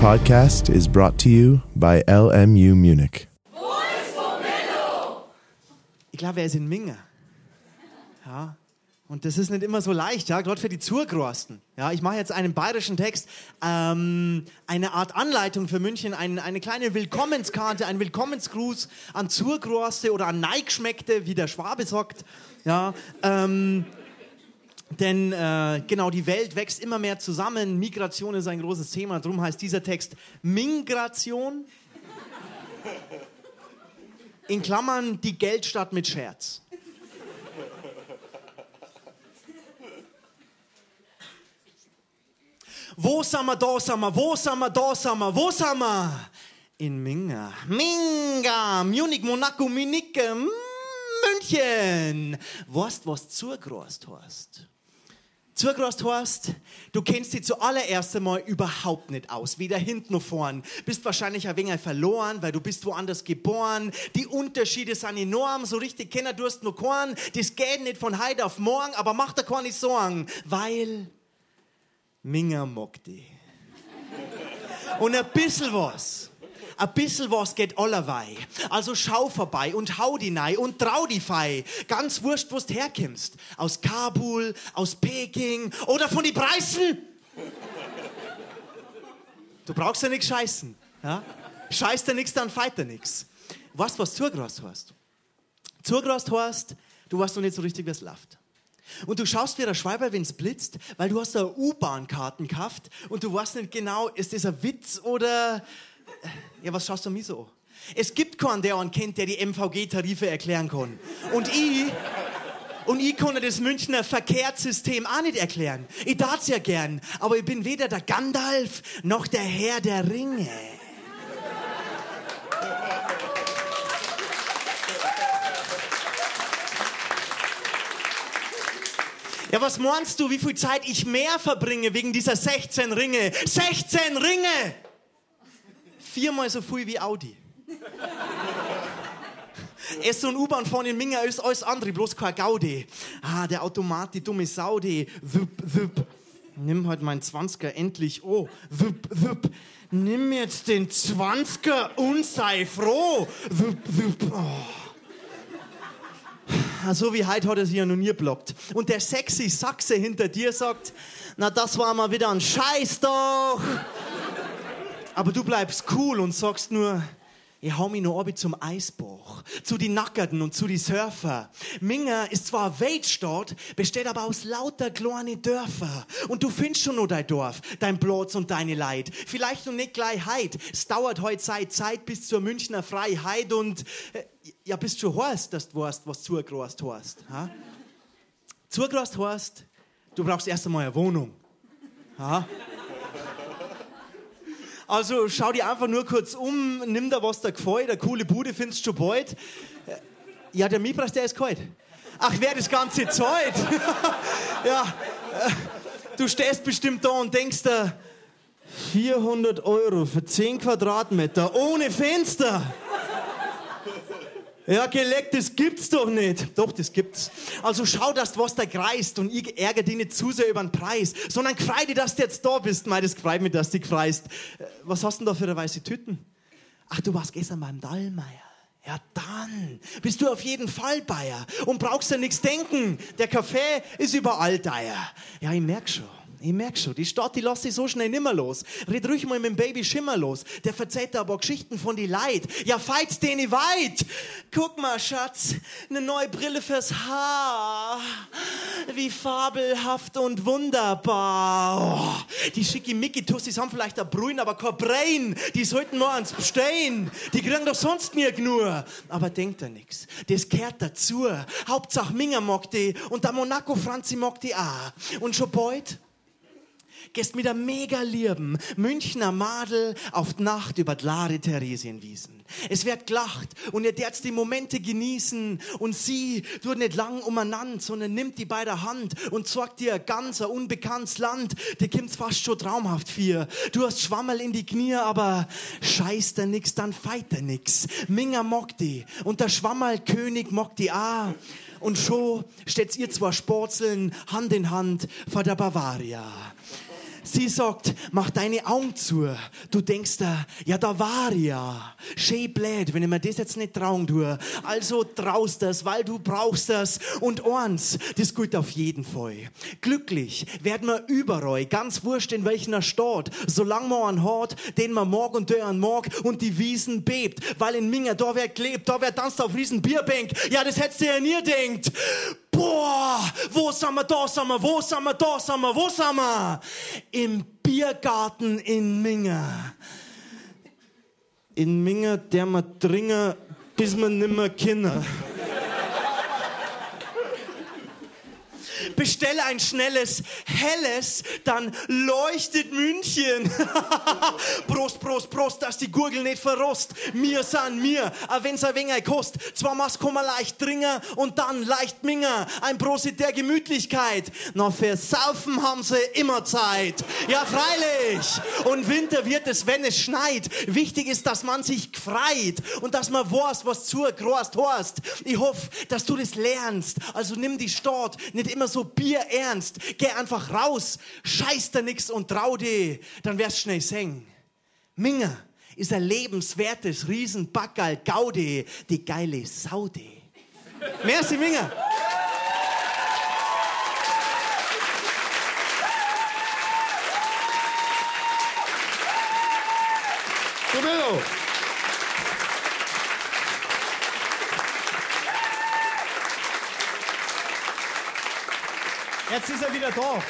podcast is brought to you by LMU Munich. Ich glaube, er ist in Minge. Ja. Und das ist nicht immer so leicht, ja, gerade für die Zurgrosten. Ja, ich mache jetzt einen bayerischen Text, ähm, eine Art Anleitung für München, ein, eine kleine Willkommenskarte, ein Willkommensgruß an Zurgroste oder an Neigschmeckte, wie der Schwabe sagt. Ja, ähm, denn äh, genau, die Welt wächst immer mehr zusammen. Migration ist ein großes Thema. Darum heißt dieser Text Mingration. In Klammern die Geldstadt mit Scherz. Wo sind wir, da sind wir, wo sind wir, da sind wir, wo sind wir? In Minga. Minga, Munich, Monaco, Munich, München. Du, was zugerost hast? Zugerost hast, du kennst dich zuallererst einmal überhaupt nicht aus, weder hinten noch vorn. Bist wahrscheinlich ein wenig verloren, weil du bist woanders geboren. Die Unterschiede sind enorm, so richtig kennen du hast noch keinen. Das geht nicht von heute auf morgen, aber mach dir keine Sorgen, weil Minger mag die. Und ein bisschen was, ein bisschen was geht allerweil. Also schau vorbei und hau die nei und trau die fei. Ganz wurscht, wo du herkommst. Aus Kabul, aus Peking oder von die Preisen. Du brauchst ja nichts scheißen. Ja? Scheißt dir nichts, dann feit dir nichts. Weißt du, was zugerast hast? Zugerast hast, du weißt noch nicht so richtig, wie es läuft. Und du schaust wie der Schweiber, es blitzt, weil du hast da U-Bahn-Karten gekauft und du weißt nicht genau, ist das ein Witz oder... Ja, was schaust du mir so? Es gibt keinen, der einen kennt, der die MVG-Tarife erklären kann. Und ich... Und ich kann das Münchner Verkehrssystem auch nicht erklären. Ich darf's ja gern, aber ich bin weder der Gandalf noch der Herr der Ringe. Ja, was meinst du, wie viel Zeit ich mehr verbringe wegen dieser 16 Ringe? 16 Ringe! Viermal so viel wie Audi. So ein U-Bahn fahren in Minga ist alles andere, bloß kein Gaudi. Ah, der Automat, die dumme Saudi. Wupp, wupp. Nimm halt meinen 20er endlich. Oh, wupp, wupp. Nimm jetzt den 20er und sei froh. Wupp, wupp. Oh so wie heute hat er sich ja noch nie blockt. Und der sexy Sachse hinter dir sagt, na das war mal wieder ein Scheiß doch. Aber du bleibst cool und sagst nur, ich hau mich noch ab zum Eisbach, zu die Nackerten und zu die Surfer. Minga ist zwar eine Weltstadt, besteht aber aus lauter kleine Dörfer. Und du findest schon nur dein Dorf, dein Platz und deine Leid. Vielleicht noch nicht gleich heut. Es dauert heute Zeit, Zeit bis zur Münchner Freiheit und äh, ja, bist schon heißt, dass du weißt, was zugerast hast. Ha? Zugerast heißt, du brauchst erst einmal eine Wohnung. Ha? Also schau dir einfach nur kurz um, nimm da was da gefällt, eine coole Bude findest du schon bald. Äh, ja, der Mietpreis, der ist kalt. Ach, wer das ganze Zeit? ja, äh, du stehst bestimmt da und denkst da, 400 Euro für 10 Quadratmeter ohne Fenster. Ja, geleckt, das gibt's doch nicht. Doch, das gibt's. Also schau, dass du was da kreist und ich ärgere dich nicht zu sehr über den Preis, sondern freu dich, dass du jetzt da bist. Mei, das freut mich, dass du kreist. Äh, was hast du denn da für eine weiße Tüten? Ach, du warst gestern beim Dallmeier. Ja, dann bist du auf jeden Fall Bayer und brauchst ja nichts denken. Der Kaffee ist überall Deier. Ja, ich merk schon. Ich merke schon, die Stadt, die lässt sich so schnell nimmer los. Red ruhig mal mit dem Baby Schimmer los. Der verzeiht aber Geschichten von die Leid. Ja, feits den weit. Guck mal, Schatz, eine neue Brille fürs Haar. Wie fabelhaft und wunderbar. Oh, die Schickimicki-Tussis haben vielleicht ein Brühen, aber kein Brain. Die sollten nur ans Bestehen. Die kriegen doch sonst nur. Aber denkt da nix. Das kehrt dazu. Hauptsache Minger mag die und der Monaco Franzi mag die auch. Und schon bald gehst mit der mega lieben Münchner Madel auf die Nacht über die Lare Theresienwiesen. Es wird gelacht und ihr derzt die Momente genießen und sie tut nicht lang umeinander, sondern nimmt die bei der Hand und zeigt dir ganz ein unbekanntes Land. Der kommt fast schon traumhaft für. Du hast Schwammel in die Knie, aber scheißt er nix, dann feit er nix. Minger mag die und der Schwammerlkönig mag die auch. Und schon steht ihr zwei Sporzeln Hand in Hand vor der Bavaria. Sie sagt, mach deine Augen zu. Du denkst da, ja, da war ja. Schön blöd, wenn ich mir das jetzt nicht trauen tue. Also traust das, weil du brauchst das. Und eins, das gilt auf jeden Fall. Glücklich werden wir überall, ganz wurscht in welcher Stadt, solange man einen hat, den man mag und der einen mag und die Wiesen bebt. Weil in Minga, da wer klebt, da wer tanzt auf riesen Bierbank. Ja, das hättest du ja nie denkt. Boah, wo sind wir, da sind wir, wo sind wir, da sind wir, wo sind wir? Im Biergarten in Minga. In Minga, der man dringen, bis man nimmer Kinder. Bestelle ein schnelles, helles, dann leuchtet München. Prost, Prost, Prost, dass die Gurgel nicht verrost. Mir san mir, a wenn's ein wenig kost. Zwar mach's kummer leicht dringen und dann leicht minger. Ein Prosit der Gemütlichkeit. Na, fürs Saufen haben sie immer Zeit. Ja, freilich. Und Winter wird es, wenn es schneit. Wichtig ist, dass man sich freit und dass man weiß, was zu groß horst. Ich hoffe, dass du das lernst. Also nimm die Stadt nicht immer so bierernst. Geh einfach raus, scheiß da nix und trau dich, dann wirst schnell singen. Minga ist ein lebenswertes Riesenbackerl Gaudi, die geile Saudi. Merci, Minga. Jetzt ist er wieder da.